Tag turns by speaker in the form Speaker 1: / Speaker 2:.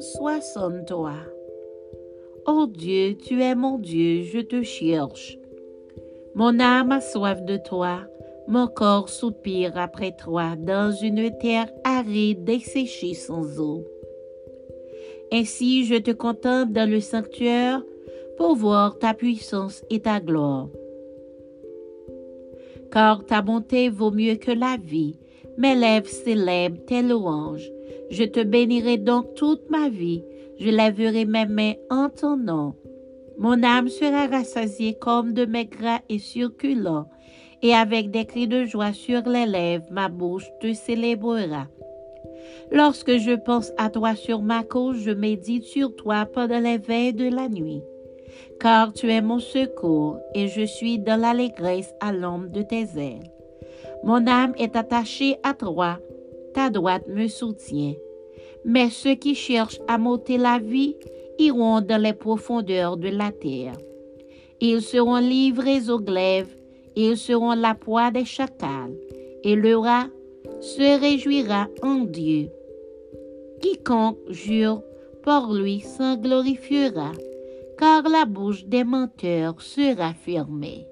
Speaker 1: soixante toi. Ô Dieu, tu es mon Dieu, je te cherche. Mon âme a soif de toi, mon corps soupire après toi dans une terre aride desséchée sans eau. Ainsi je te contemple dans le sanctuaire pour voir ta puissance et ta gloire. Car ta bonté vaut mieux que la vie, mes lèvres célèbrent tes louanges. Je te bénirai donc toute ma vie, je lèverai mes mains en ton nom. Mon âme sera rassasiée comme de mes et circulant, et avec des cris de joie sur les lèvres, ma bouche te célébrera. Lorsque je pense à toi sur ma cause, je médite sur toi pendant les veilles de la nuit. Car tu es mon secours, et je suis dans l'allégresse à l'ombre de tes ailes. Mon âme est attachée à toi, ta droite me soutient. Mais ceux qui cherchent à m'ôter la vie iront dans les profondeurs de la terre. Ils seront livrés aux glaives, ils seront la proie des chacals, et le rat se réjouira en Dieu. Quiconque jure pour lui s'en glorifiera, car la bouche des menteurs sera fermée.